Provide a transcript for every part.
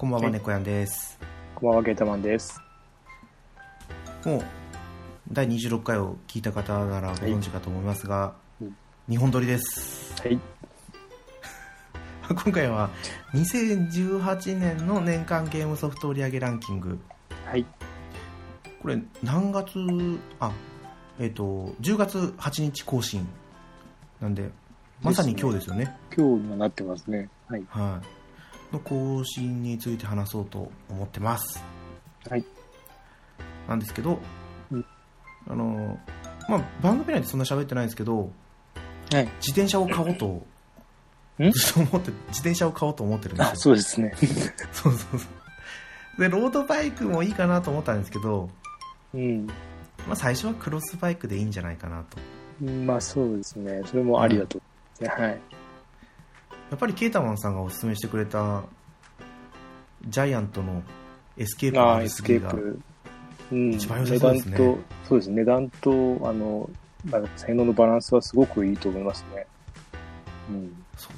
こんばんは、はい猫やんです。こんばんは、ゲータマンです。もう、第26回を聞いた方ならご存知かと思いますが、うん日本撮りです。はい。今回は、2018年の年間ゲームソフト売上ランキング。はい。これ、何月、あ、えっ、と、10月8日更新。なんで、まさに今日ですよね。今日にはなってますね。はい。はい。の更新について話そうと思ってます。はい。なんですけど、うんあの、まあ、番組内でそんな喋ってないんですけど、はい。自転車を買おうと、ん？ずっと思って、自転車を買おうと思ってるんあ、ですよ。そうですね。そうそうそう。で、ロードバイクもいいかなと思ったんですけど、うん。まあ、最初はクロスバイクでいいんじゃないかなと。まあ、そうですね。それもありだと。はい。やっぱりケータマンさんがおすすめしてくれた、ジャイアントのエスケープああ、のエスケープ。うん。一番良さ値段そうですねと、そうですね。値段と、あの、なんか性能のバランスはすごくいいと思いますね。うん。そう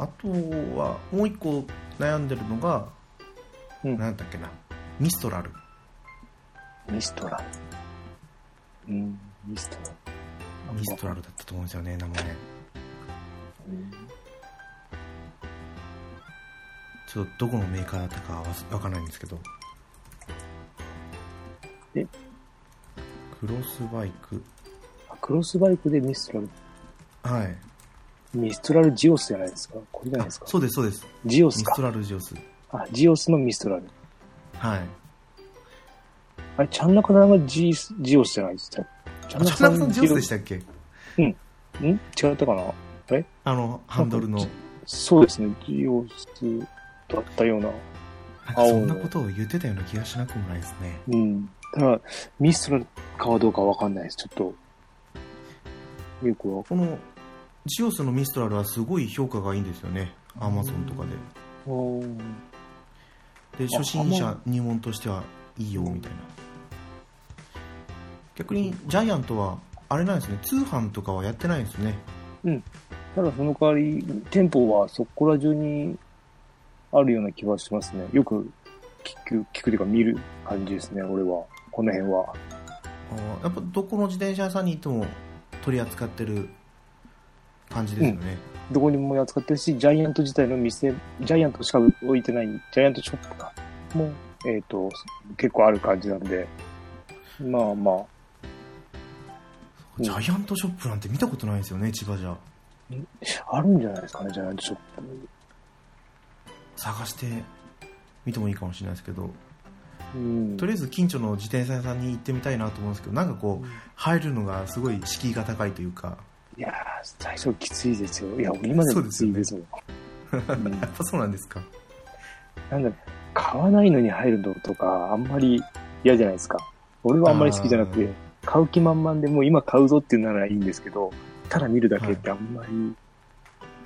あとはもう一個悩んでるのが、うんなんだっけなミストラルミストラル。うん。ミストラル。ミストラルだったと思うんですよね名前ちょっとどこのメーカーだったかわわかんないんですけど。え？クロスバイク。あクロスバイクでミストラル？はい。ミストラルジオスじゃないですか？これじゃないあですか？そうですそうです。ジオスか。ミスト。ラルジオス。あ、ジオスのミストラル。はい。あれ、チャンナカさんがジジオスじゃないですか？チあチャンナカさんジオスでしたっけ？ん違ったかな？あのハンドルの。そうですね、ジオスだったような。なそんなことを言ってたような気がしなくもないですね。うん。ただ、ミストラルかはどうかわかんないです。ちょっと。よくわかこのジオスのミストラルはすごい評価がいいんですよね。アマゾンとかで。ん。であ初心者入門としてはいいよみたいな。逆にジャイアントはあれなんですね。通販とかはやってないんですね。ただその代わり、店舗はそこら中にあるような気はしますね。よく聞く、聞くというか見る感じですね、俺は。この辺は。あーやっぱどこの自転車屋さんに行っても取り扱ってる感じですよね、どこにも扱ってるし、ジャイアント自体の店、ジャイアントしか置いてない、ジャイアントショップかも、えっ、と、結構ある感じなんで、まあまあ、うんジャイアントショップなんて見たことないですよね千葉じゃあるんじゃないですかね、ジャイアントショップ。探して見てもいいかもしれないですけどうん。とりあえず近所の自転車屋さんに行ってみたいなと思うんですけどなんかこう入るのがすごい敷居が高いというか。いやー、最初きついですよ。いや、今でもきついですもん。う んやっぱそうなんですか。なんだ買わないのに入るのとか、あんまり嫌じゃないですか。俺はあんまり好きじゃなくて、買う気満々でもう今買うぞっていうならいいんですけど、ただ見るだけってあんまり、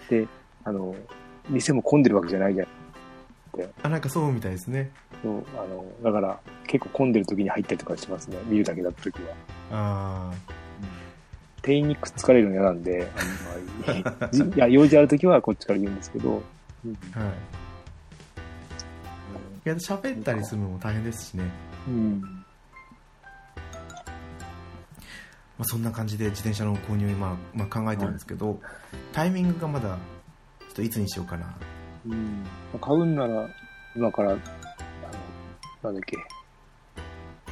で、あの、店も混んでるわけじゃないじゃん。あなんかそうみたいですねそうあの、だから結構混んでる時に入ったりとかしますね。見るだけだった時は。あ店員にくっつかれるの嫌なんで、あんまり。じいや、用事ある時はこっちから言うんですけど、うんあはいいや喋ったりするのも大変ですしね、うん。まあ、そんな感じで自転車の購入を今、まあ、考えてるんですけど、タイミングがまだちょっといつにしようかなうん。買うんなら、今から、あの、なんだっけ、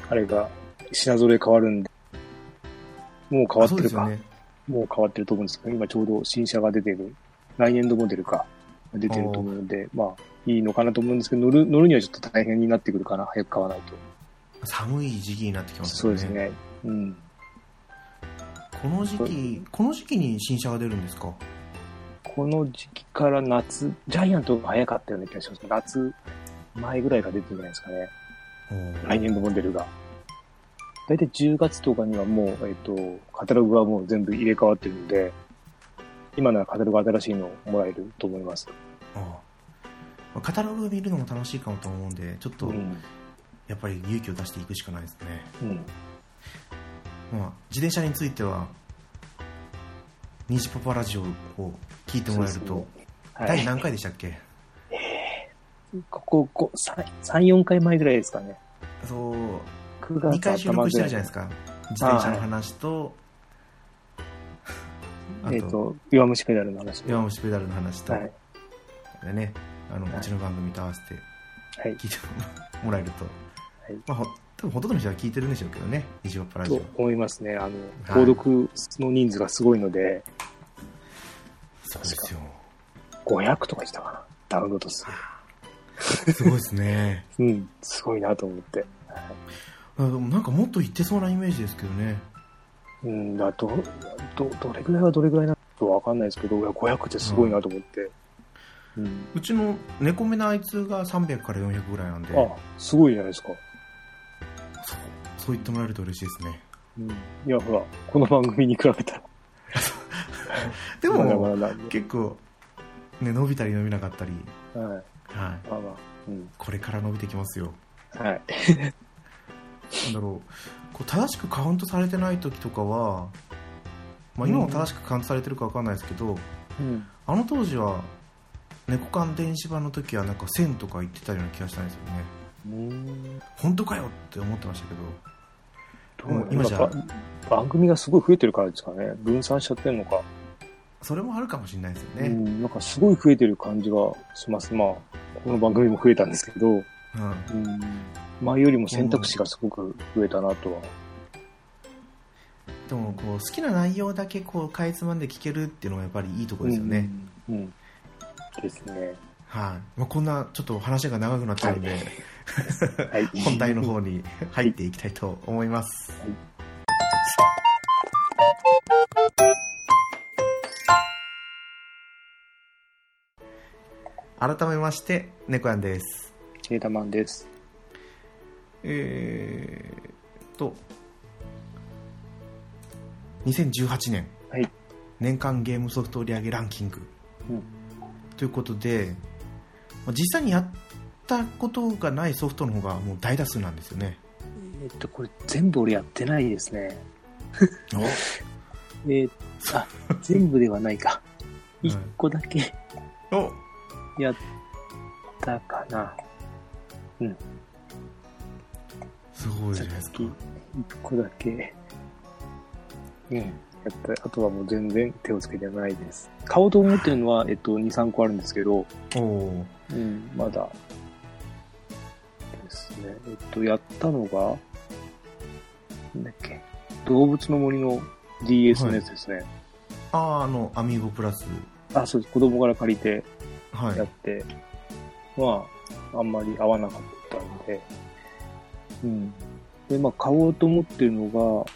あれが、品揃え変わるんで、もう変わあってるか、ねもう変わってると思うんですけど、今ちょうど新車が出てる、来年度モデルか、出てると思うので、まあ、いいのかなと思うんですけど、乗る、乗るにはちょっと大変になってくるかな、早く買わないと。寒い時期になってきますよねそうですね。うん。この時期この時期に新車が出るんですか？この時期から夏、ジャイアントが早かったような気がします。夏前ぐらいが出てるんじゃないですかね。来年度モデルが。大体10月とかにはもう、えっ、と、カタログはもう全部入れ替わってるんで、今ならカタログ新しいのもらえると思います。ああカタログ見るのも楽しいかもと思うんでちょっとうん。やっぱり勇気を出していくしかないですね、うん。まあ、自転車についてはニジパパラジオを聞いてもらえると、ねはい。第何回でしたっけ？ここ、こ3、4回前ぐらいですかね。そう9月2回収録してるじゃないですか。か自転車の話とあとえっ、と、弱虫ペダルの話。弱虫ペダルの話と、はい。でねあの、はいうちの番組と合わせてはい。聞いてもらえると、はいまあ、ほ多分ほとんどの人は聞いてるんでしょうけどね「虹パパラジとオ思いますね。あの、はい購読の人数がすごいので、」そうですよ500とかしたかな。ダウンロード数。すごいですね うん、すごいなと思って。あでもなんかもっと言ってそうなイメージですけどねうん、だど、ど、どれぐらいはどれぐらいなのかわかんないですけど、いや500ってすごいなと思って。うん。うちの猫目のあいつが300から400ぐらいなんであ、すごいじゃないですか。そうそう言ってもらえると嬉しいですねうん。いや、ほら、この番組に比べたら。でも。結構ね伸びたり伸びなかったりはい。はいまあまあ。うん。これから伸びてきますよはい。なんだろうこう正しくカウントされてない時とかは、まあ、今も正しくカウントされてるか分かんないですけど、うん。あの当時は猫缶電子版の時はなんか1000とか言ってたような気がしたんですよねうん。本当かよって思ってましたけどどう今じゃ番組がすごい増えてるからですかね。分散しちゃってるのか。それもあるかもしれないですよね、うん。なんかすごい増えてる感じがします。まあ、この番組も増えたんですけど、うんうん。前よりも選択肢がすごく増えたなとは。でもこう好きな内容だけこうかいつまんで聞けるっていうのがやっぱりいいところですよね、うん。うん。ですね。はい、まあ、こんなちょっと話が長くなっちゃうんで、はい。本題の方に入っていきたいと思います、改めまして猫やんですケータマンです。えーっと2018年はい。年間ゲームソフト売上ランキングうん。ということでまあ実際にやったことがないソフトの方がもう大多数なんですよねえっと、これ全部俺やってないですね。えー、あ、全部ではないか。うん一個だけおおやったかな。すごいじゃないですか一個だけ。うん。やった。あとはもう全然手をつけてないです。買おうと思ってるのは、えっと、2、3個あるんですけど、おおうん、まだ、ですね。えっと、やったのが、なんだっけ、動物の森の DS のやつですね。あああのアミーゴプラスあ、そうです。子供から借りてはいやって、まあ、あんまり合わなかったんで、うん。で、まあ、買おうと思ってるの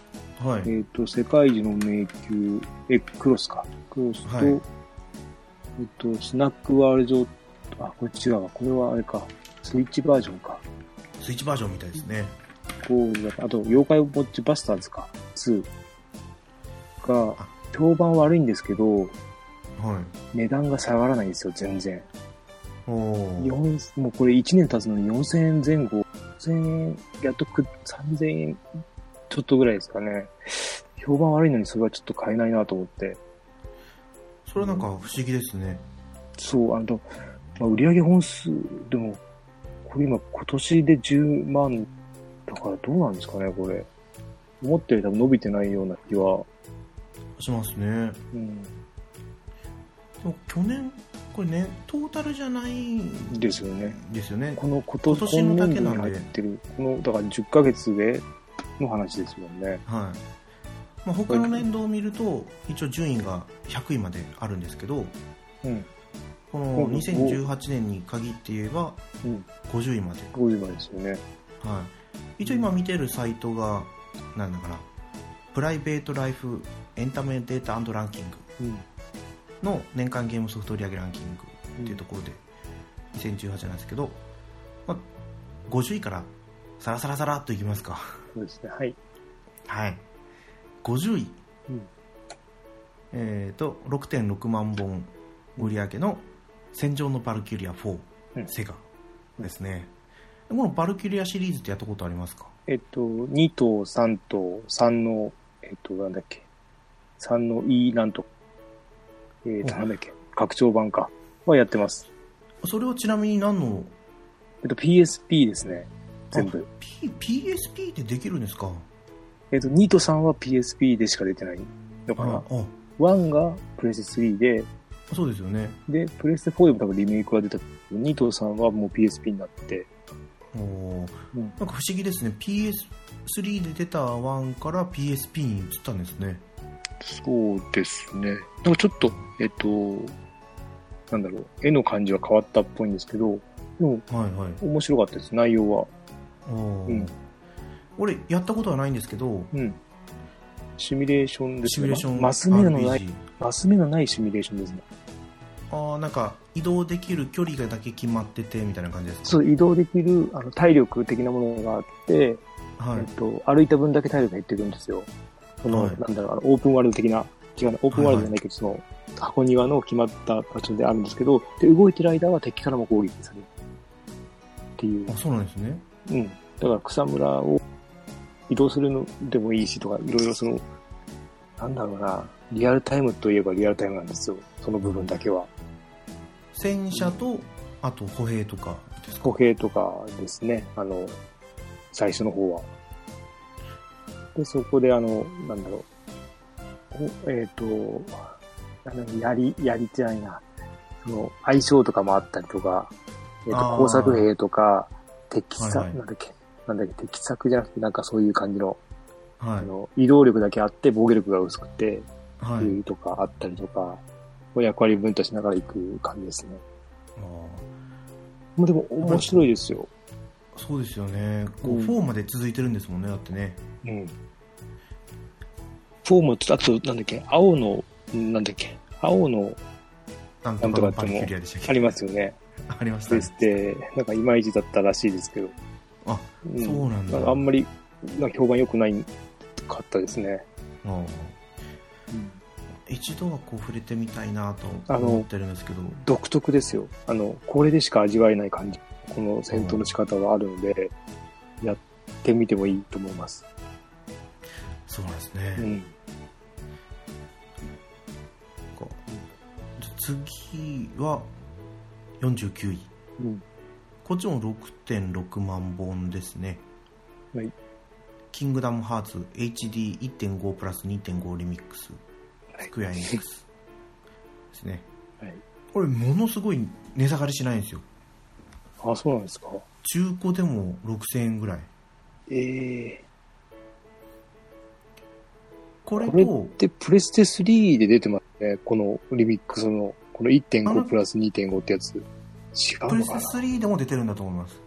が、はいえっ、と、世界一の迷宮、え、クロスか。クロスと、はいえっと、スナックワールド、あ、これ違うわ。これはあれか。スイッチバージョンか。スイッチバージョンみたいですねこうだあと、妖怪ウォッチバスターズか。2があ、評判悪いんですけど、はい値段が下がらないんですよ、全然。おお4もうこれ1年経つのに4000円前後、4000円、やっとく3000円ちょっとぐらいですかね。評判悪いのにそれはちょっと買えないなと思って。それはなんか不思議ですねそう、あの、まあ、売上本数、でも、これ今今年で10万だからどうなんですかね、これ。思ったより多分伸びてないような気は。しますねうん。去年これねトータルじゃないですよね。ですよねこの今年今年のだけ今なんでってる、この、だから10ヶ月での話ですもんね。はい、まあ、他の年度を見ると一応順位が100位まであるんですけどうん。このうん2018年に限って言えばうん。50位まで、50番ですよね。はい、一応今見てるサイトがなんだかなプライベートライフエンタメデータランキングうん。の年間ゲームソフト売上ランキングっていうところで2018なんですけど、まあ、50位からサラサラサラっといきますかそうですね。はい。はい50位うん。えー、と6.6万本売り上げの「戦場のバルキュリア4」うんセガですねこのバルキュリアシリーズってやったことありますか？えっと、2と3と3の、えっと、なんだっけ。3の E なんと、えっと、うんなんだっけ。拡張版か。はやってます。それはちなみに何の？えっと、PSP ですね。全部。P、PSP ってできるんですか？えっと、2と3は PSP でしか出てないのかな。ああ1がプレステ3で、そうですよねで、プレステ4でも多分リメイクが出たけど、2と3はもう PSP になって、おーうんなんか不思議ですね PS3 で出た1から PSP に移ったんですねそうですね。なんかちょっと、えっと、なんだろう、絵の感じは変わったっぽいんですけど、でもはいはい面白かったです、内容は。うん俺やったことはないんですけどうん。シミュレーションですね。シミュレーションマス目のない、マス目のないシミュレーションですね。ああなんか移動できる距離がだけ決まっててみたいな感じですか？そう、移動できるあの体力的なものがあって、はいえっと、歩いた分だけ体力が減ってくるんですよ。その、はいなんだろう、あのオープンワールド的な、違うな、オープンワールドじゃないけど、その、箱庭の決まった場所であるんですけど、で、動いてる間は敵からも攻撃される。っていうあ。そうなんですねうん。だから草むらを移動するのでもいいしとか、いろいろその、なんだろうな、リアルタイムといえばリアルタイムなんですよ。その部分だけは。戦車とあと歩兵とかですか？歩兵とかですね、あの、最初の方は。で、そこであの、なんだろう、おえっ、と、なんだろう槍、槍じゃないな、その、相性とかもあったりとか、えっ、ー。工作兵とか、敵作、はいはい。なんだっけ、なんだっけ、敵作じゃなくて、なんかそういう感じの、はい。あの、移動力だけあって防御力が薄くて、はい、とかあったりとか、役割分担しながら行く感じですね。あでも面白いですよ。ーそうですよね。こう、うん。4まで続いてるんですもんねだってね。うん。フォームと、あと、なんだっけ、青の、なんだっけ、青の、なんとかっけ？ありますよね。ありましたねですって、なんかいまいちだったらしいですけど。あ、うんそうなんだかあんまり、な評判良くないかったですね。あー一度はこう触れてみたいなと思ってるんですけど独特ですよ。あの、これでしか味わえない感じ。この戦闘の仕方はあるので、やってみてもいいと思います。そうなんですね、うん。次は49位。うん。こっちも6.6万本ですね。はい。キングダムハーツ HD1.5 プラス2.5リミックス。スクエアエニックス。ですね。はい。これものすごい値下がりしないんですよ。あ、そうなんですか？中古でも6000円ぐらい。ええ。これこれっとてプレステ3で出てます？ね。このリミックスの、このあの1.5プラス2.5ってやつ。違うプレステのかな3でも出てるんだと思います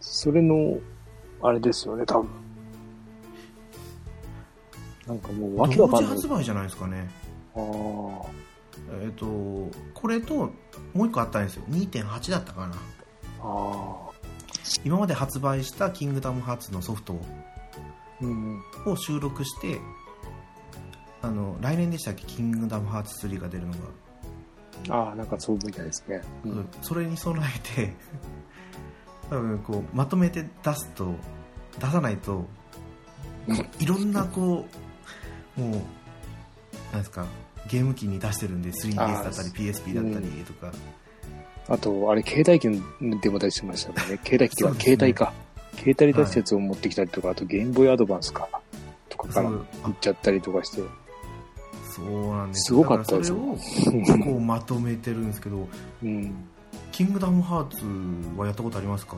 それの、あれですよね、多分。なんかもうわけかんない。時発売じゃないですかねああ。えっ、とこれともう一個あったんですよ2.8だったかなああ。今まで発売した「キングダムハーツ」のソフトうん。を収録してあの来年でしたっけ「キングダムハーツ3」が出るのが、ああ、なんかそうみたいですね。うん。それに備えて 多分こうまとめて出すと出さないといろんなこうもうなんですかゲーム機に出してるんで 3DS だったり PSP だったりとか、あと、あれ、携帯機でも出してましたもんね。携帯機っていうか、そうですね携帯か。携帯で出したやつを持ってきたりとか、あとゲームボーイアドバンスか。とかから行っちゃったりとかして。そうなんですすごかったですだよそれをこうまとめてるんですけどうん。キングダムハーツはやったことありますか？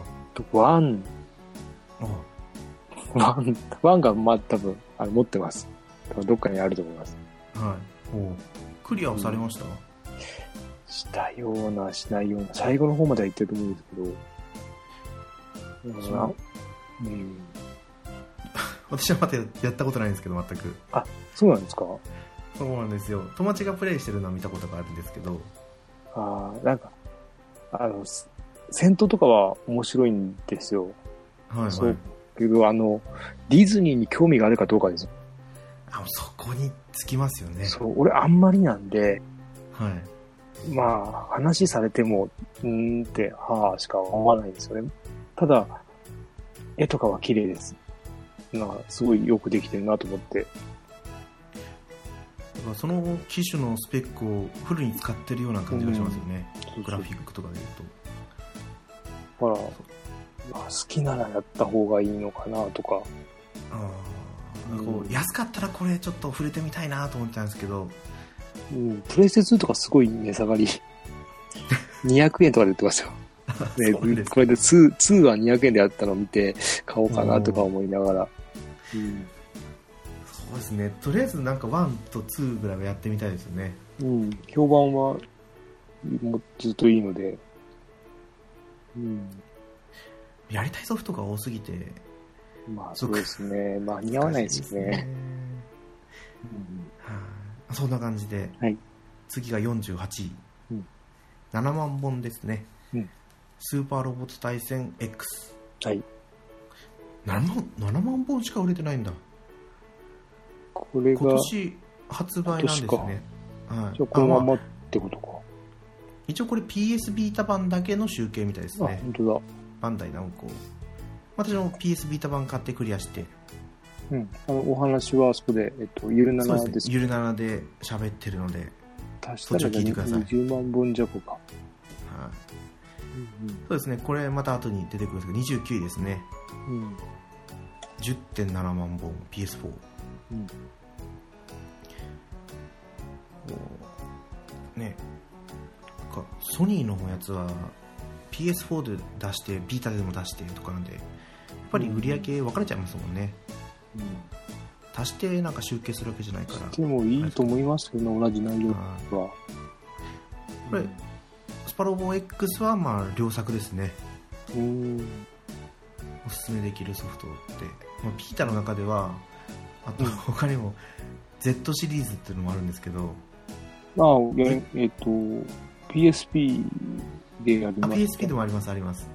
one、あ one、one が、まあ、多分、あの持ってます。どっかにあると思います。はい。おクリアをされました、したような、しないような、最後の方までは行ってると思うんですけど、だからそう。うん、私はまだやったことないんですけど全く。そうなんですか？そうなんですよ友達がプレイしてるのは見たことがあるんですけどああ、なんか、あの、す戦闘とかは面白いんですよ。はいはいそうけど、あの、ディズニーに興味があるかどうかですよ。あそこにつきますよねそう、俺あんまりなんで、はいまあ、話されても、うーんって、はあ、しか思わないんですよね。ただ、絵とかは綺麗です。なんか、すごいよくできてるなと思って。だからその機種のスペックをフルに使ってるような感じがしますよね、グラフィックとかで言うとほら、まあ、好きならやった方がいいのかなとか。あーこう安かったらこれちょっと触れてみたいなと思ってたんですけどうん、プレステ2とかすごい値下がり。200円とかで売ってますよ。ね、これで2、2は200円であったのを見て買おうかなとか思いながら。うん。そうですね。とりあえずなんか1と2ぐらいはやってみたいですよね。うん。評判は、もうずっといいので。うん。やりたいソフトが多すぎて。まあそうですね。まあ似合わないですよね。はい。そんな感じで、はい。次が48位、うん。7万本ですね、うん。スーパーロボット対戦 X はい。7万 ,7 万本しか売れてないんだこれが、今年発売なんです今ねはい。じゃあこのまあまってことか。一応これ PS ビータ版だけの集計みたいですあ、ね本当だ。バンダイナムコ。私も PS ビータ版買ってクリアして。うん。あの、お話はそこで、えっと、ゆるななですゆるならで喋ってるので、そったちを聞いてください。20万本弱か。はい。うんそうですね。これまた後に出てくるんですけど29位ですね。うん。うん。10.7万本 PS4 うん。ね。かソニーのやつは PS4 で出してビータでも出してとかなんでやっぱり売り上げ分かれちゃいますもんね。足してなんか集計するわけじゃないから。でもいいと思いますけどね、同じ内容は。これスパロボ X はまあ良作ですね。うん。おすすめできるソフトって、まあ、ビータの中ではあとうん。他にも Z シリーズっていうのもあるんですけどまあ、やえっと、PSP でやりあました PSP でもありますあります。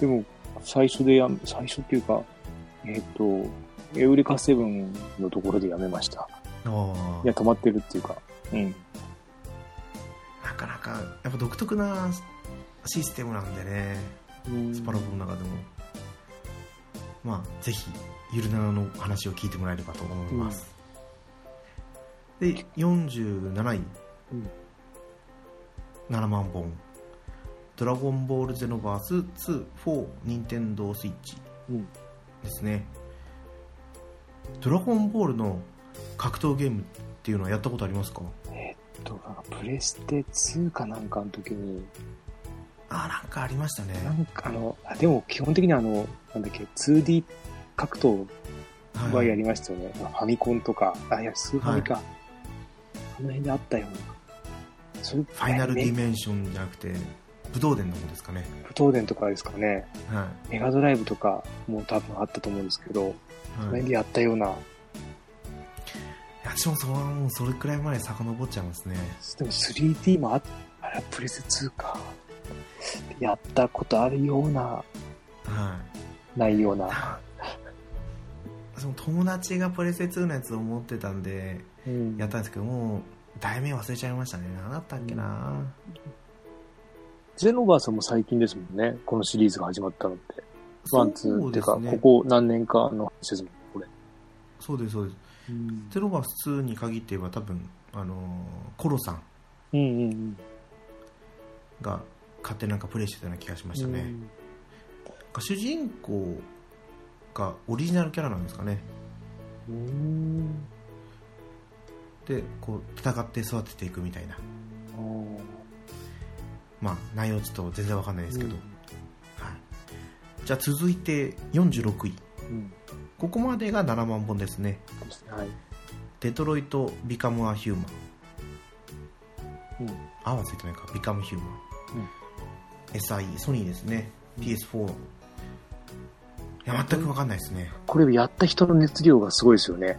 でも、最初でやめ、最初っていうか、えっと、エウレカセブンのところでやめました。ああいや、止まってるっていうか。うん。なかなかやっぱ独特なシステムなんでね。スパロボの中でもまあぜひゆるななの話を聞いてもらえればと思います、で47位、うん。7万本。ドラゴンボールゼノバース2、4、任天堂スイッチうん。ですね。ドラゴンボールの格闘ゲームっていうのはやったことありますか？えっと、プレステ2かなんかの時に、あ、なんかありましたね。なんかあの、あでも基本的にあの、なんだっけ、2D 格闘はやりましたよね。ファミコンとか、あ、いや、スーファミか。あの辺であったような。それファイナルディメメンションじゃなくて、武道伝の方ですかね。不東電とかですかね。はメガドライブとかも多分あったと思うんですけど、い。はい、いその辺でやったような。や、私もそもうそれくらい前遡っちゃいますね。でも 3D もああれはプレステ2か。やったことあるような、はい。ないような。その友達がプレステ2のやつを持ってたんで、うんやったんですけど、もう、題名忘れちゃいましたね。何だったっけな、ゼノバースも最近ですもんね。このシリーズが始まったのって。 one、two っていうか、ここ何年かの話ですもん、これ。そうです、そうです。うんゼノバース2に限って言えば多分、あのーコロさんうんうんが勝手になんかプレイしてたような気がしましたね。うん主人公がオリジナルキャラなんですかね。うん。で、こう、戦って育てていくみたいな。まあ、内容ちょっと全然わかんないですけど。うんはい。じゃあ続いて46位。うん。ここまでが7万本ですね。はい。デトロイト・ビカム・ア・ヒューマン。うん。あはついてないか。ビカム・ヒューマン。SI、ソニーですね。PS4。いや、全くわかんないですね。これやった人の熱量がすごいですよね。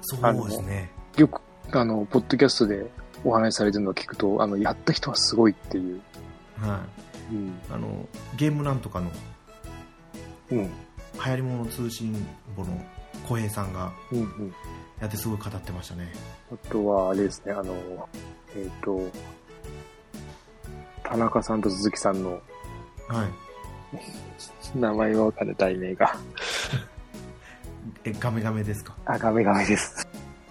そうですね。よく、あの、ポッドキャストでお話しされてるのを聞くと、あの、やった人はすごいっていう。はい。うん。あの、ゲームなんとかのうん。流行り物通信簿の小平さんがうんうん。やってすごい語ってましたね。あとは、あれですね、あの、えっ、と、田中さんと鈴木さんのはい。名前はわかる題名が。え、ガメガメですか？あ、ガメガメです。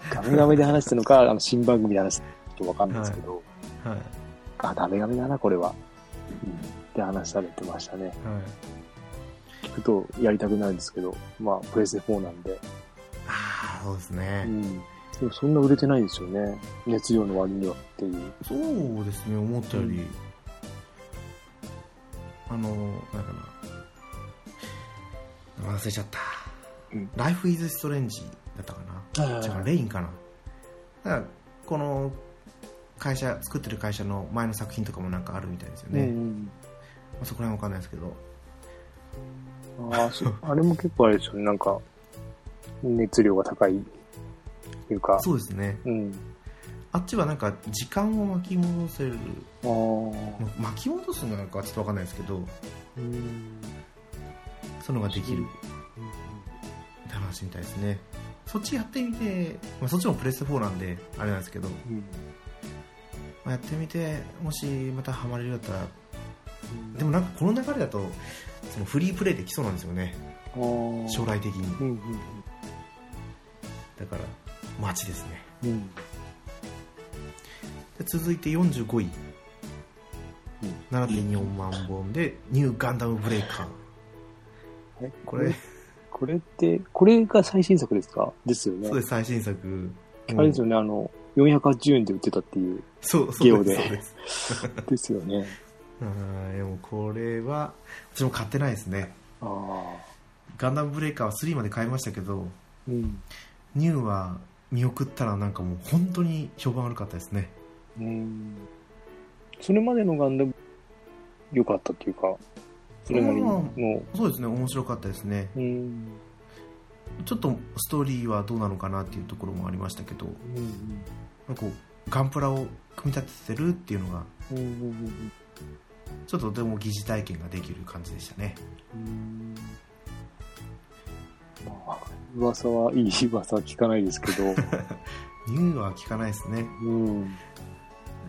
ガメガメで話してるのか、あの、新番組で話してるのかわかんないですけど、はい。あ、ガメガメだな、これは。って話されてましたね。はい聞くとやりたくなるんですけど、まあ、プレステ4なんで。ああそうですうね、ん。でもそんな売れてないですよね。熱量の割にはっていう。そうですね思ったより、うんあのなんかな。忘れちゃった、うん。ライフイズストレンジだったかな違うレインかな。だからこの会社作ってる会社の前の作品とかもなんかあるみたいですよね、うんまあそこら辺わかんないですけど。うん。ああ、そう。あれも結構あれですよね。なんか、熱量が高いっていうか。そうですね。うん。あっちはなんか時間を巻き戻せる巻き戻すのかちょっとわかんないですけどうん。そういうのができるって話みたいですねそっちやってみて、まあ、そっちもプレステ4なんであれなんですけど、まうん。あ、やってみてもしまたハマれるようだったらでもなんかこの流れだとそのフリープレイできそうなんですよね将来的にうんうんだから待ちですねうん。続いて45位、7.4万本でニューガンダムブレイカーえこれ、これって、これが最新作ですか？ですよね。そうです最新作あれですよね、あの、480円で売ってたっていう。そうそうゲオでですですですよね。あーでもこれは私も買ってないですねああ。ガンダムブレイカーは3まで買いましたけどうん。ニューは見送ったらなんかもう本当に評判悪かったですねうん。それまでのガンダム、良かったっていうか、それなりの、そうですね面白かったですねうん。ちょっとストーリーはどうなのかなっていうところもありましたけどうん。なんかこうガンプラを組み立ててるっていうのがうん。うん。ちょっとでも疑似体験ができる感じでしたねうん。まあ、噂はいい噂は聞かないですけど、ニューは聞かないですねうん。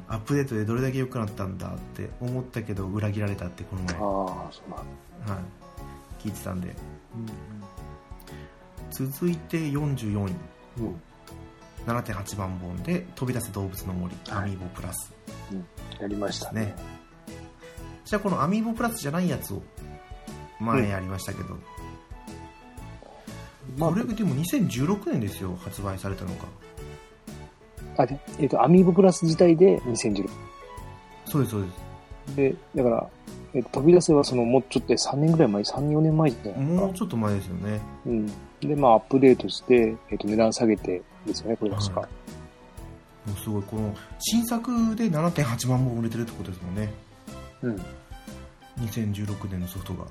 アップデートでどれだけ良くなったんだって思ったけど裏切られたってこの前、ああ、そうなんだ。はい、聞いてたんで。うん。続いて44位。う。ん。7.8万本で飛び出せ動物の森、はい。アミーボプラス。やりましたね。ね。じゃあこのアミーボプラスじゃないやつを前やりましたけど、まあこれでも2016年ですよ発売されたのがあ、で、えっ、と、アミーボプラス自体で2016。そうですそうですで、だから、えっ、と、飛び出せはその、もうちょっと3年ぐらい前、3、4年前じゃないですかもう。ちょっと前ですよねうん。で、まあ、アップデートして、えっ、と、値段下げてですよね、これ確か。はもうすごいこの新作で7.8万本売れてるってことですもんねうん。2016年のソフトが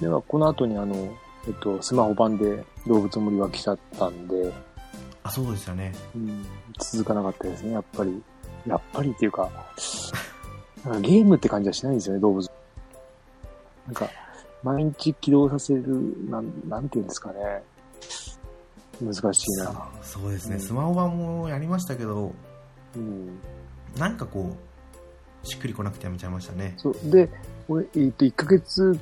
では、この後にあの、えっ、と、スマホ版で動物森は来ちゃったんで、あそうですよねうん、続かなかったですね、やっぱり。やっぱりっていうか、なんかゲームって感じはしないんですよね、動物。なんか、毎日起動させる、なん、なんていうんですかね。難しいな。そうですね、うんスマホ版もやりましたけどうん。なんかこうしっくりこなくてやめちゃいましたねそう。で、俺、えっ、と、1ヶ月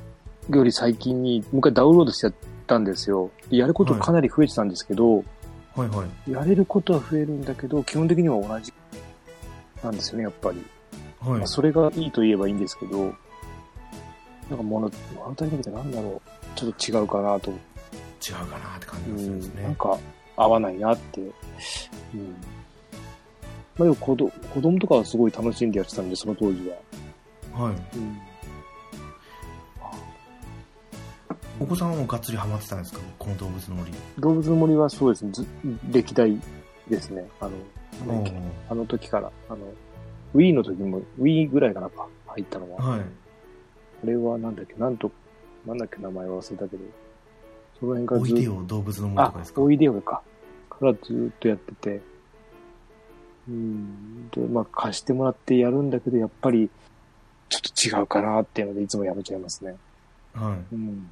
より最近に、もう一回ダウンロードしちゃったんですよ。でやることかなり増えてたんですけど、はいはいやれることは増えるんだけど、基本的には同じなんですよね、やっぱり。はいまあ、それがいいと言えばいいんですけど、なんか物、物足りなくてなんだろう。ちょっと違うかなと。違うかなって感じうがするんですん。なんね、か、合わないなって。うん。まあでも子供、子供とかはすごい楽しんでやってたんで、その当時は。はいうん。お子さんはもうがっつりハマってたんですか？この動物の森。動物の森はそうですね、ず歴代ですね。あの、あの時から、あの、Wii の時も、Wii ぐらいかなか、入ったのは。はい。あれはなんだっけ、なんと、なんだっけ、名前忘れたけど、その辺からずっと。おいでよ動物の森とあかです、か？おいでよか。からずっとやってて、うん、で、まあ貸してもらってやるんだけど、やっぱり、ちょっと違うかなっていうので、いつもやめちゃいますね。はい。うん。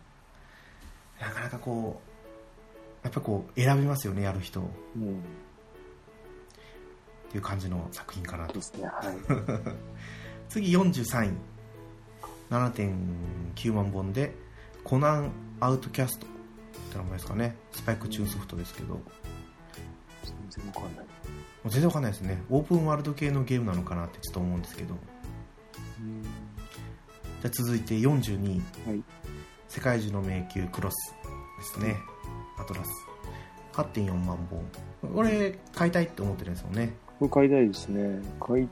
なかなかこうやっぱこう選びますよねやる人っうん。ていう感じの作品かなとね、はい。次43位7.9万本でコナンアウトキャストって名前ですかねスパイクチューンソフトですけども全然わかんない。う全然わかんないですねオープンワールド系のゲームなのかなってちょっと思うんですけどうん。じゃあ続いて42位、はい世界中の迷宮クロスですね、アトラス8.4万本これ買いたいって思ってるんですよねこれ買いたいですね。買い、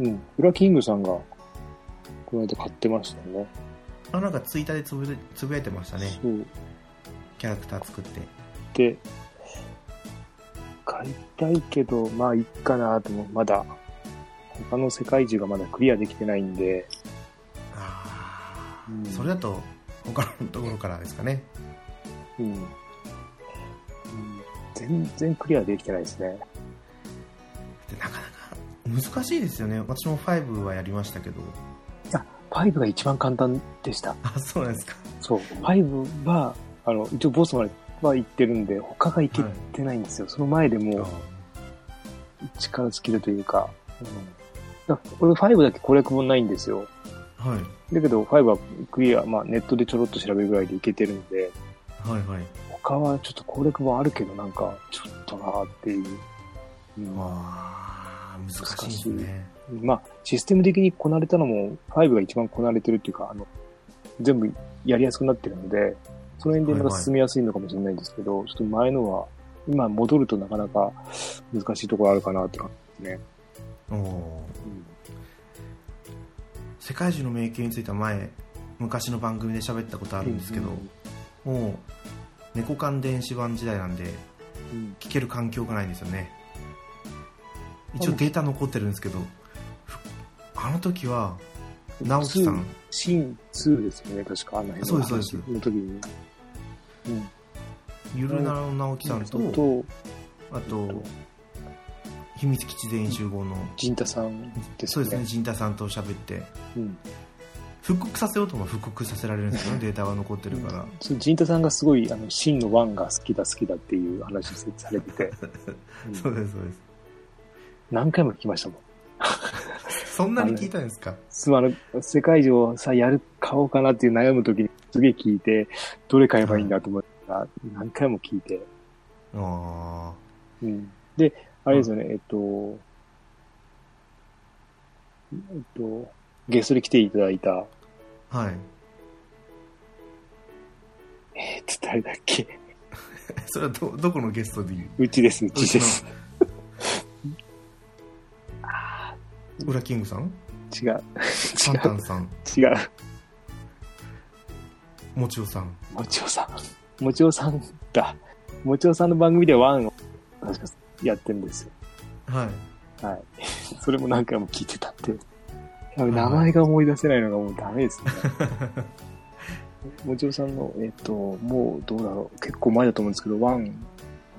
うん。フラキングさんが、この間買ってましたね。あなんかツイッターでつぶつぶやいてましたねそう。キャラクター作ってで、買いたいけど、まあいいかなとも、まだ、他の世界中がまだクリアできてないんで、うんそれだと他のところからですかねうん。うん全然クリアできてないですね。でなかなか難しいですよね私も5はやりましたけど5が一番簡単でした。あそうなんですかそう。5は、あの、一応ボスまでは行ってるんで、他が行けてないんですよ。その前でもう、力尽きるというか、うん、だ俺5だけ攻略本ないんですよ。はい。だけど5はクリア、まあネットでちょろっと調べるぐらいでいけてるんで、はいはい。他はちょっと攻略本あるけどなんか、ちょっとなーっていう。うん。ああ難しいですね。まあ、システム的にこなれたのも、5が一番こなれてるっていうか、あの、全部やりやすくなってるので、その辺でまた進みやすいのかもしれないんですけど、ちょっと前のは、今戻るとなかなか難しいところあるかなって感じですね。おお世界中の迷宮については前昔の番組で喋ったことあるんですけど、もう猫缶電子版時代なんでうん。聞ける環境がないんですよね。一応データ残ってるんですけどふあの時は直樹さん。シーン2ですよね、確か、あの辺のそうですそうです。話の時に。うん。ゆるならの直樹さんとと、あと秘密基地全員集合の陣太さんですよね。そうですね陣太さんと喋ってうん。復刻させようとも復刻させられるんですよね データが残ってるからそう陣太さんがすごい、あの、シンの1が好きだ好きだっていう話されてて、うんそうですそうです何回も聞きましたもん。そんなに聞いたんですか？すまあの、世界中をさ、やる、買おうかなっていう悩む時にすげえ聞いて、どれ買えばいいんだと思ったら、何回も聞いて。あうん。で、あれですよね、えっと、えっと、ゲストで来ていただいた、あはい。えっと、誰だっけ？それはどどこのゲストで言う？うちです、うちです。ウラキングさん？違う。サンタンさん。違う。もちおさん。もちおさん。もちおさんだ。もちおさんの番組でワンを、確かやってるんですよ。はいはい。それも何回も聞いてたんで。名前が思い出せないのがもうダメですね。も ちおさんの、えっ、と、もうどうだろう。結構前だと思うんですけど、ワン、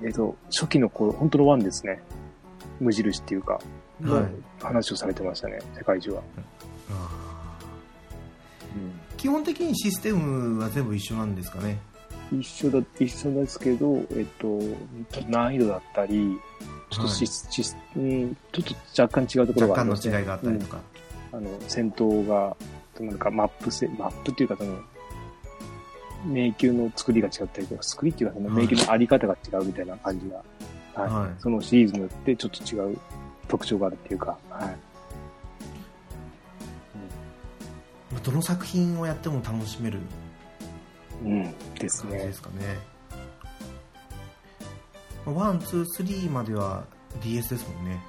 えっ、と、初期の頃、本当のワンですね。無印っていうか、のはい話をされてましたね、世界中は。あうんー基本的にシステムは全部一緒なんですかね一緒だ、一緒ですけど、えっと、難易度だったり、ちょっとシス、シスうん、ちょっと若干違うところ若干のがありますね。違いがあったりとか、うんあの、戦闘が、なんかマップせ、マップっていうかその、迷宮の作りが違ったりとか、作りっていうかその迷宮のあり方が違うみたいな感じが、はい。はいそのシリーズによってちょっと違う特徴があるっていうか、はい。どの作品をやっても楽しめるうん、ですねで。すかね one、two、three までは DS ですもんね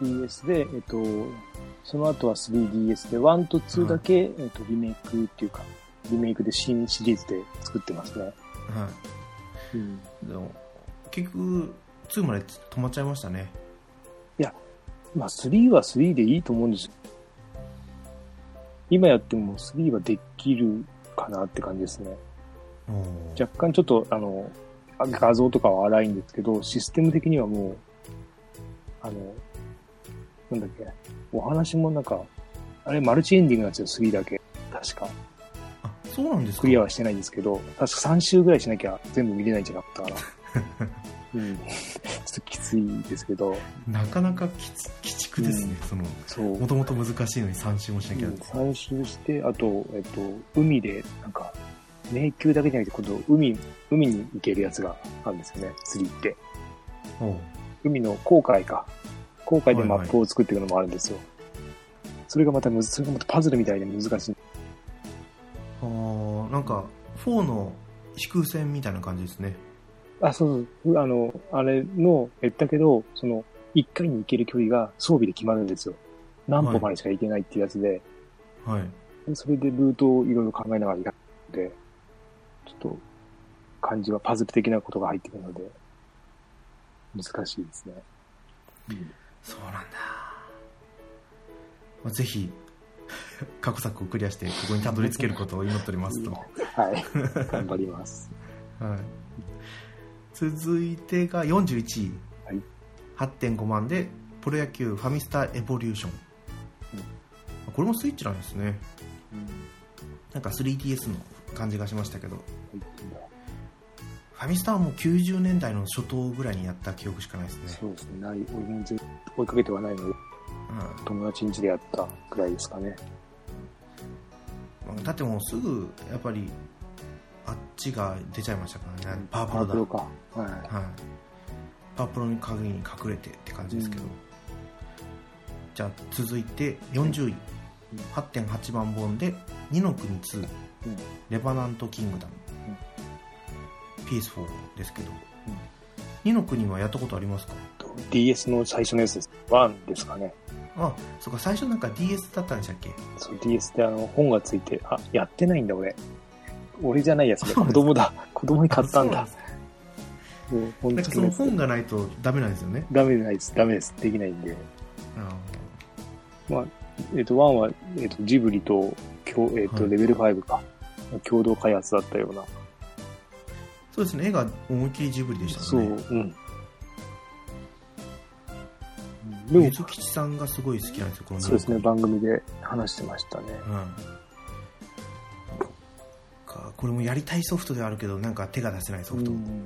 DS で、えっと、その後は 3DS で、1と2だけ、えっと、リメイクっていうか、リメイクで新シリーズで作ってますね。はうん。いでも結局2まで止まっちゃいましたねまあ、3は3でいいと思うんですよ。今やっても3はできるかなって感じですね。若干ちょっと、あの、あ画像とかは荒いんですけど、システム的にはもう、あの、なんだっけ、お話もなんか、あれマルチエンディングなんですよ、3だけ。確か。あそうなんですか？クリアはしてないんですけど、確か3週ぐらいしなきゃ全部見れないんじゃなかったかな。うん。ちょっときついですけど、なかなかきつ鬼畜ですね、そのそう。もともと難しいのに3周もしなきゃって、3周して、あと、えっと、海で、なんか、迷宮だけじゃなくて、今度、海、海に行けるやつがあるんですよね、釣りって。海の航海か。航海でマップを作っていくのもあるんですよ。それがまたそれがまたパズルみたいで難しい。あーなんか4の飛空戦みたいな感じですねあ、そうそう。あの、あれの、えだけど、その、一回に行ける距離が装備で決まるんですよ。何歩までしか行けないっていうやつで、はいでそれでルートをいろいろ考えながらやるので、ちょっと、漢字はパズル的なことが入ってくるので、難しいですね。そうなんだ、まあ、ぜひ 過去作をクリアしてここにたどり着けることを祈っておりますと、は はい。頑張ります。い、続いてが41位、はい。8.5万でプロ野球ファミスタエボリューション、これもスイッチなんですね。なんか 3DS の感じがしましたけど。ファミスタはもう90年代の初頭ぐらいにやった記憶しかないですね、そうですね。ない、俺全然追いかけてはないの。で、うん。友達ん家でやったくらいですかね。だってもうすぐやっぱりあっちが出ちゃいましたからね。パワープロだ。パワープロか。ははい、パワープロに鍵に隠れてって感じですけど、うん。じゃあ続いて40位、8.8番本で「二の国2、うんレバナント・キングダム」PS4 ですけど、うん二の国はやったことありますか？い。DS の最初のやつです。1ですかね。あそうか最初なんか DS だったんでしたっけ？そう、DS ってあの、本がついて、あ、やってないんだ俺。俺じゃないやつね。そうなんです子供だ。子供に買ったんだあ。そう本なんかその本がないとダメなんですよねダメないです。ダメです。できないんで。あまあ、えっ、と、1は、えっ、と、ジブリと、共えっ、と、はい。レベル5か。共同開発だったような。そうですね。絵が思いっきりジブリでしたそう、うん。でも、水吉さんがすごい好きなんですよこのそうですね、番組で話してましたね。うんか。これもやりたいソフトではあるけどなんか手が出せないソフト。っうん。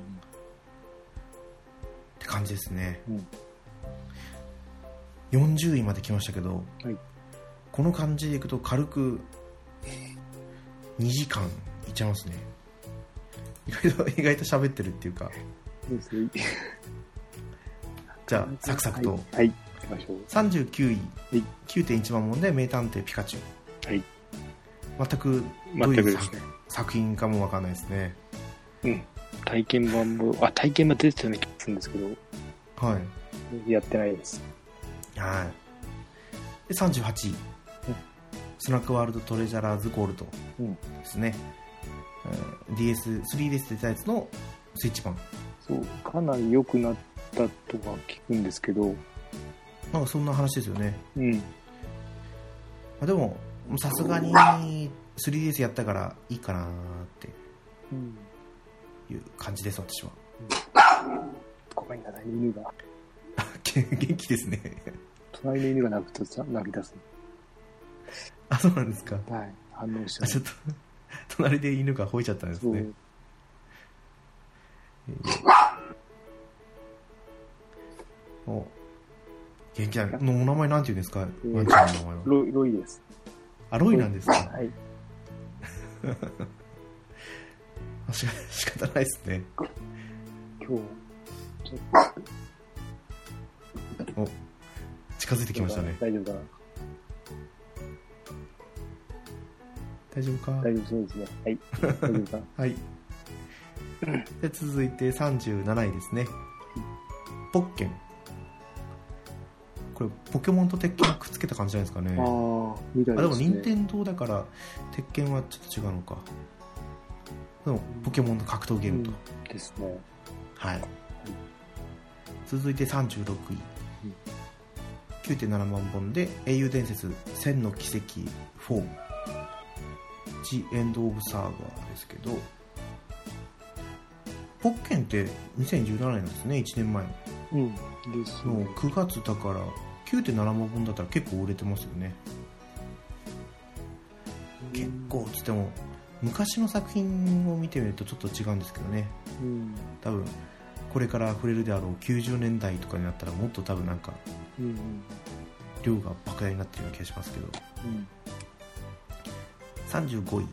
て感じですね、うん。40位まで来ましたけど、はいこの感じでいくと軽く2時間いっちゃいますね意外と 意外と喋ってるっていうかそうですね。じゃあサクサクと、はい、はい、行きましょう。39位、はい9.1万問で名探偵ピカチュウはい。全くどういう作,、ね。作品かもわかんないですねうん。体験版も、あ、体験版出てたような気がするんですけど、はいやってないです。はい。で、38位。スナックワールドトレジャラーズゴールドうんですね。うん DS、3DS 出たやつのスイッチ版。そう、かなり良くなったとは聞くんですけど、なんかそんな話ですよね。うん。まあ、でも、さすがに 3DS やったからいいかなーってうん。いう感じです、私は。ごめんなさい、犬が。元気ですね。隣の犬が泣くとさ泣き出す。あ、そうなんですか。はい。反応しあ、ちょてっと、隣で犬が吠えちゃったんです。ね。お元気だね。のお名前なんて言うんですか、うんワンちゃんの名前は。ロイ、ロイです。あ、ロイなんですか？はい。あしか仕方ないですね。今日、ちょっお、近づいてときましたね。大丈夫かな大丈夫か？大丈夫そうですね。はい。大丈夫か？なはい。で続いて37位ですね。ポッケン。これ、ポケモンと鉄拳をくっつけた感じじゃないですかね。ああ、みたいあでもですね。任天堂だから鉄拳はちょっと違うのかでもポケモンの格闘ゲームと、うんですね。はい続いて36位、うん9.7万本で英雄伝説千の奇跡4 The End of Saga ですけどポッケンって2017年なんですね1年前うん。ですのね。9月だから9.7万本だったら結構売れてますよね結構つっても昔の作品を見てみるとちょっと違うんですけどねうん。多分これから触れるであろう90年代とかになったらもっと多分なんかうん。うん。量が爆大になってるような気がしますけどうん。35位。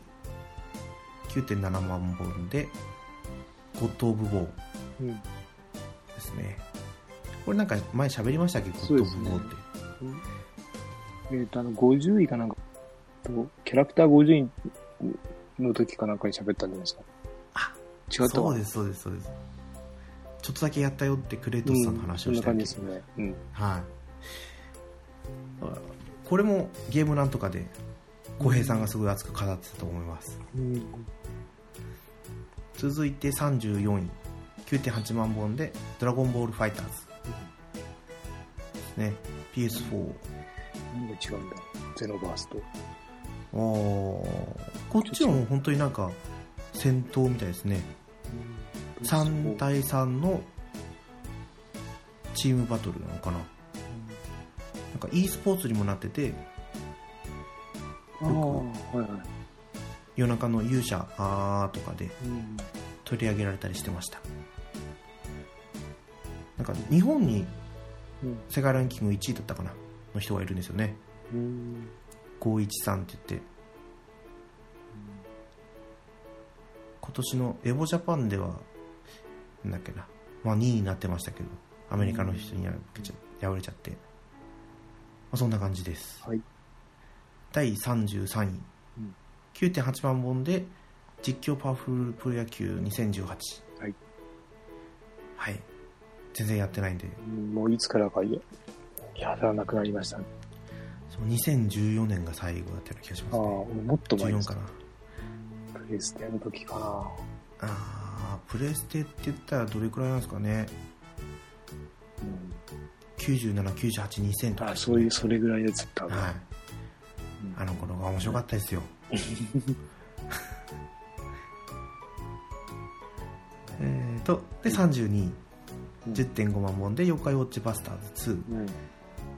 9.7万本でゴッド・オブ・ウォーうん。ですね。これなんか前喋りましたっけ？ゴッド・オブ・ウォーって。えっ、と、あの、50位かなんか、とキャラクター50位の時かなんかに喋ったんじゃないですか？あ違ったそうですそうですそうです。ちょっとだけやったよってクレイトスさんの話をしたうん、り、そんな感じですね。うん。はい。これもゲームなんとかで小平さんがすごい熱く語ってたと思います。うん。続いて34位。9.8万本で「ドラゴンボールファイターズ」ね。PS4 何が違うんだ。ゼノバースと。おー。こっちはもう本当になんか戦闘みたいですね。3対3のチームバトルなのかな。なんか e スポーツにもなっててああ、はいはい。夜中の勇者あーとかでうん。取り上げられたりしてましたなんか日本にうん。世界ランキング1位だったかなの人がいるんですよねうん。513って言って今年のエボジャパンではなんだっけな、まあ、2位になってましたけどアメリカの人に敗れちゃって、まあ、そんな感じですはい。第33位、うん9.8万本で実況パワフルプロ野球2018はい、はい、全然やってないんで。もういつからかややらなくなりましたね。そう2014年が最後だったような気がしああ、ますね。もっと前で14すか。な。プレステの時かな。ああプレステって言ったらどれくらいなんですかね。97982000とか、あそういう、それぐらいのやつ多分。はい。うんあの頃が面白かったですよえーとで32位うん10.5万本で妖怪ウォッチバスターズ2うん。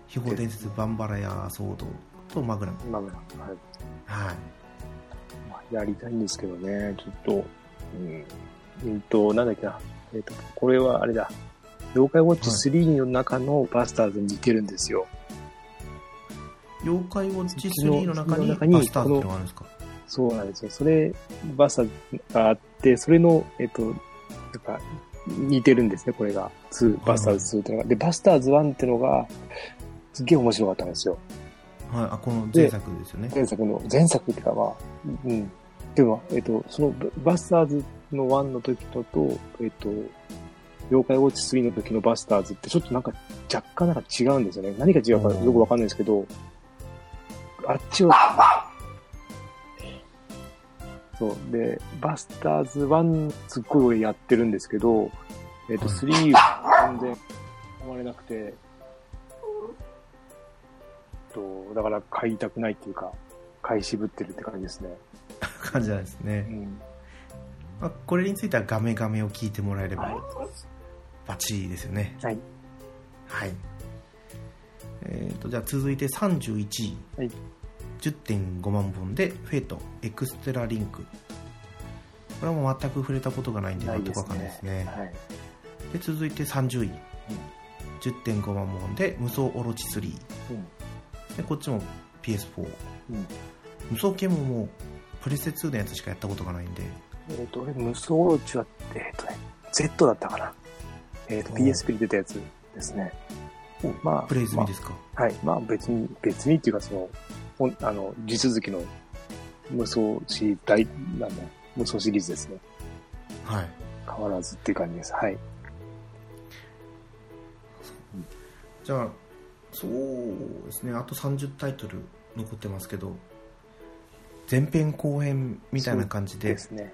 秘宝伝説バンバラヤソードとマグナム今ぐらい。はい。はいまあやりたいんですけどね、ちょっと、うん、うんと、なんだっけな。えっ、と、これはあれだ。妖怪ウォッチ3の中のバスターズに似てるんですよ。妖怪ウォッチ3の中にの中にバスターズってのがあるんですか？そうなんですよ。それ、バスターズがあって、それの、えっ、と、なんか、似てるんですね、これが。2、バスターズ2ってのが。で、バスターズ1ってのが、すっげえ面白かったんですよ。はいあこの前作ですよね前作の、前作っていうかまあ、うん。でも、えっ、と、そのババスターズの1の時とと、えっ、と、妖怪ウォッチ3の時のバスターズってちょっとなんか若干なんか違うんですよね。何が違うかよくわかんないですけど、あっちは、そう。で、バスターズ1すっごい俺やってるんですけど、えっ、と、はい3は全然ハマれなくて、と、だから買いたくないっていうか、買い渋ってるって感じですね。感じなんですね、うん。まあ、これについてはガメガメを聞いてもらえればはいバッチリですよねはい。はいえー、とじゃあ続いて31位、はい10.5万本でフェイトエクステラリンクこれはもう全く触れたことがないんで全くわかんないですねはい。で続いて30位、10.5万本で無双オロチ3うん。でこっちも PS4 うん。無双系ももうプレステ2のやつしかやったことがないんでえっ、と、俺、無双オロチは、えっ、とね、Z だったかな。えっ、と、お PSP に出たやつですね。まあ、プレイ済みですか、まあはい。まあ、別に、別にっていうか、その、ほんあの、地続きの無双シリーズ、大、なんだ、無双シリーズですね。はい変わらずっていう感じです。はい。じゃあそうですねあと30タイトル残ってますけど前編後編みたいな感じでですね。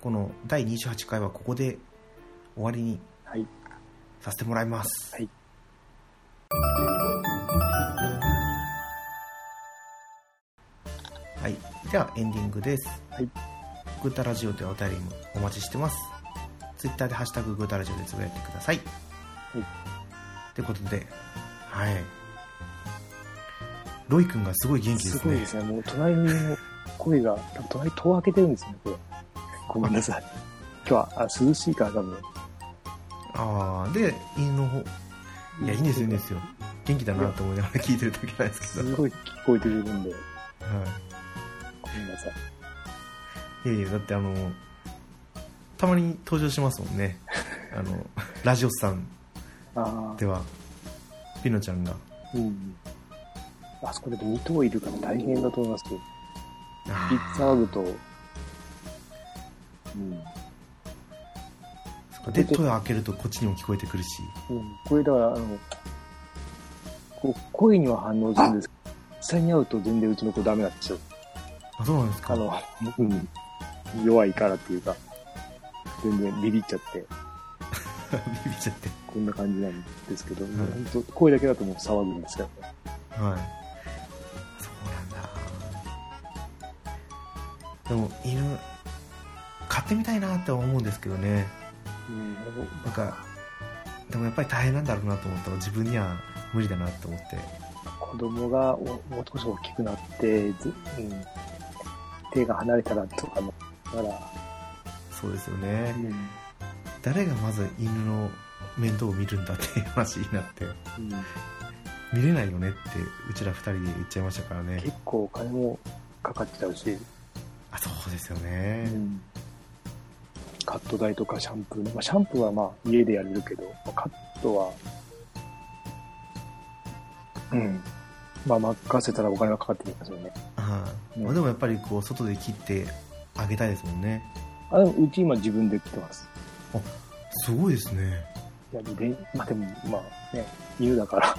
この第28回はここで終わりにはい。させてもらいますはいはいではエンディングです。はい。グータラジオでお便りもお待ちしてます。ツイッターでハッシュタググータラジオでつぶやいてください。はい。ということではい。ロイ君がすごい元気ですね。すごいですね。もう隣の声が、隣戸を開けてるんですよね、これ。ごめんなさい。今日はあ涼しいから多分。ああで犬の方。いやいいんですよいいんですよ。元気だなと思いながら聞いてる時なんですけど、すごい聞こえてるんで、はごめんなさい。い、いやいやだってあのたまに登場しますもんね あのラジオスさんで、はピノちゃんがうん。あそこで2頭いるから大変だと思いますよ。あピーッ騒ぐと、うん。で戸を開けるとこっちにも聞こえてくるしうん、これだから、あの、こう声には反応するんですけど、実際に会うと全然うちの子ダメなんですよ。あそうなんですか。あの、うん、弱いからっていうか、全然ビビっちゃって、ビビっちゃって。こんな感じなんですけど、ん本当声だけだともう騒ぐんですけど。ね。はい。そうなんだ。でも犬飼ってみたいなって思うんですけどね。うん、なんかでもやっぱり大変なんだろうなと思ったら自分には無理だなと思って。子供がおもう少し大きくなって、ずうん、手が離れたらとかの、だから、そうですよね、うん。誰がまず犬の面倒を見るんだっていう話になってうん。見れないよねってうちら二人で言っちゃいましたからね。結構お金もかかっちゃうし、あそうですようね、ん。カット代とかシャンプー、まあ、シャンプーはまあ家でやれるけど、まあカットは、うん。まあ任せたらお金がかかってきますよね。はい、うんまあ、でもやっぱりこう外で切ってあげたいですもんねあ、でもうち今自分で切ってます。すごいですねいや、で、まあでも、まあね、犬だから、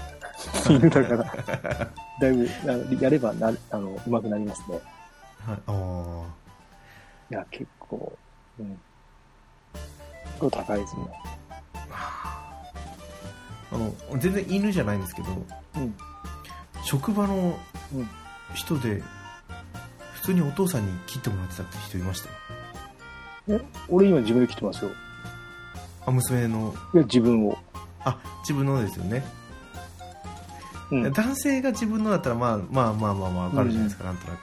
犬だから、だいぶ、あやればな、あの、上手くなりますね。はい、あいや、結構、うん。結構高いですね。ああの全然犬じゃないんですけどうん。職場のうん。人で普通にお父さんに切ってもらってたって人いましたよ。え、俺今自分で切ってますよ。あ娘の。いや、自分を。あ自分のですよね、うん。男性が自分のだったらまあまあまあまあまあわかるじゃないですか、なんとなく。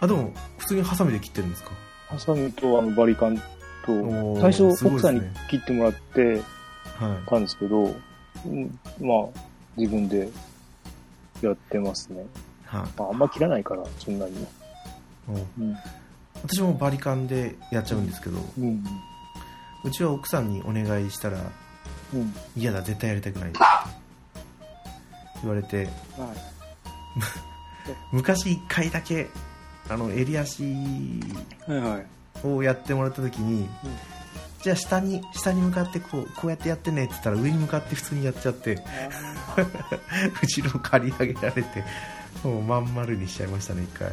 あでも普通にハサミで切ってるんですか？ハサミとあのバリカンと、最初奥さんに切ってもらってはいたんですけど、うん。まあ、自分でやってますね。はいまあ、あんま切らないから、そんなに。もううん。私もバリカンでやっちゃうんですけどうん。うちは奥さんにお願いしたらうん。嫌だ絶対やりたくないって言われてはい。昔1回だけあの襟足はいはい。をやってもらった時に、じゃあ下に下に向かってこうこうやってやってねって言ったら上に向かって普通にやっちゃって 後ろ刈り上げられてもうまん丸にしちゃいましたね一回。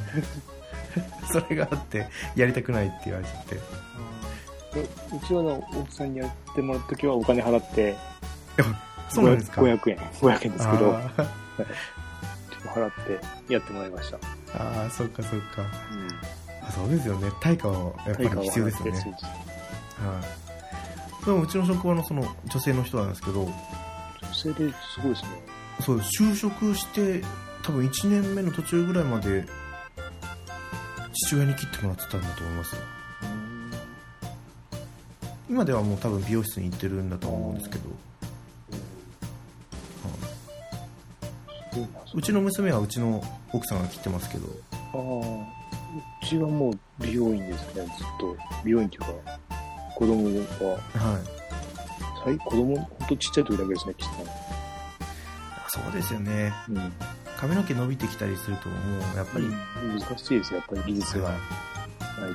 それがあってやりたくないって言われちゃって。えうちはね、奥さんにやってもらった時はお金払って、そうなんですか。500円。500円ですけど、あー。ちょっと払ってやってもらいました。あーそっかそっか。うん。あそうですよね。対価はやっぱり必要ですよねはい。でもうちの職場のその女性の人なんですけど女性ですごいですね。そう就職して多分1年目の途中ぐらいまで父親に切ってもらってたんだと思います。今ではもう多分美容室に行ってるんだと思うんです。けど、はいうんうちの娘はうちの奥さんが切ってます。けどああ、うちはもう美容院です。ね、ずっと。美容院っていうか、子供は、はい最子供、ほんとちっちゃい時だけですね、切っそうですよね。うん。髪の毛伸びてきたりするともうやっぱり難しいですよ、やっぱり技術がはない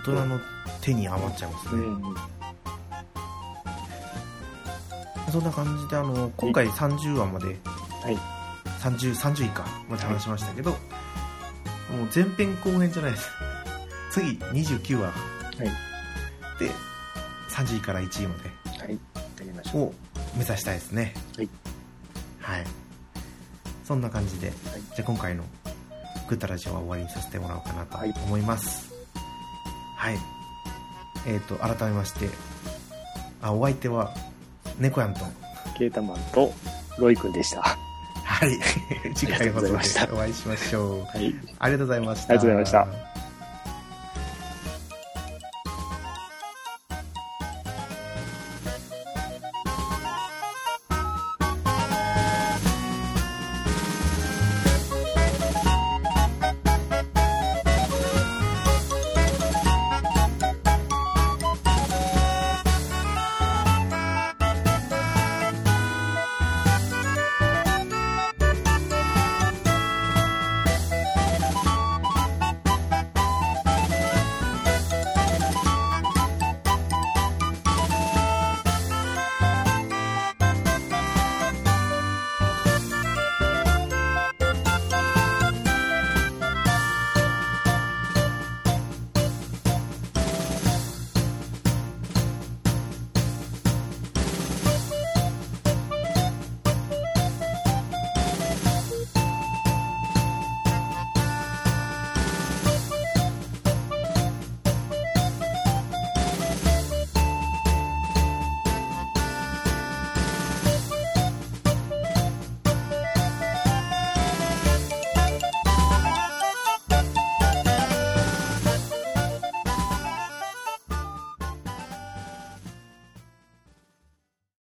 と。い大人の手に余っちゃいますね、うん。そんな感じであの今回30話まではい。30, 30位かまで話しましたけど、もう前編後編じゃないです次29話はい。で30位から1位まはい。やりましでょう。を目指したいですね。はい。はい。そんな感じで、じゃあ今回のグッタラジオは終わりにさせてもらおうかなとはい。思います。はい、えっ、と改めましてあお相手は猫やんと。ケータマンとロイ君でした。ははい。次回放お会いしましょう。い。ありがとうございました。ありがとうございました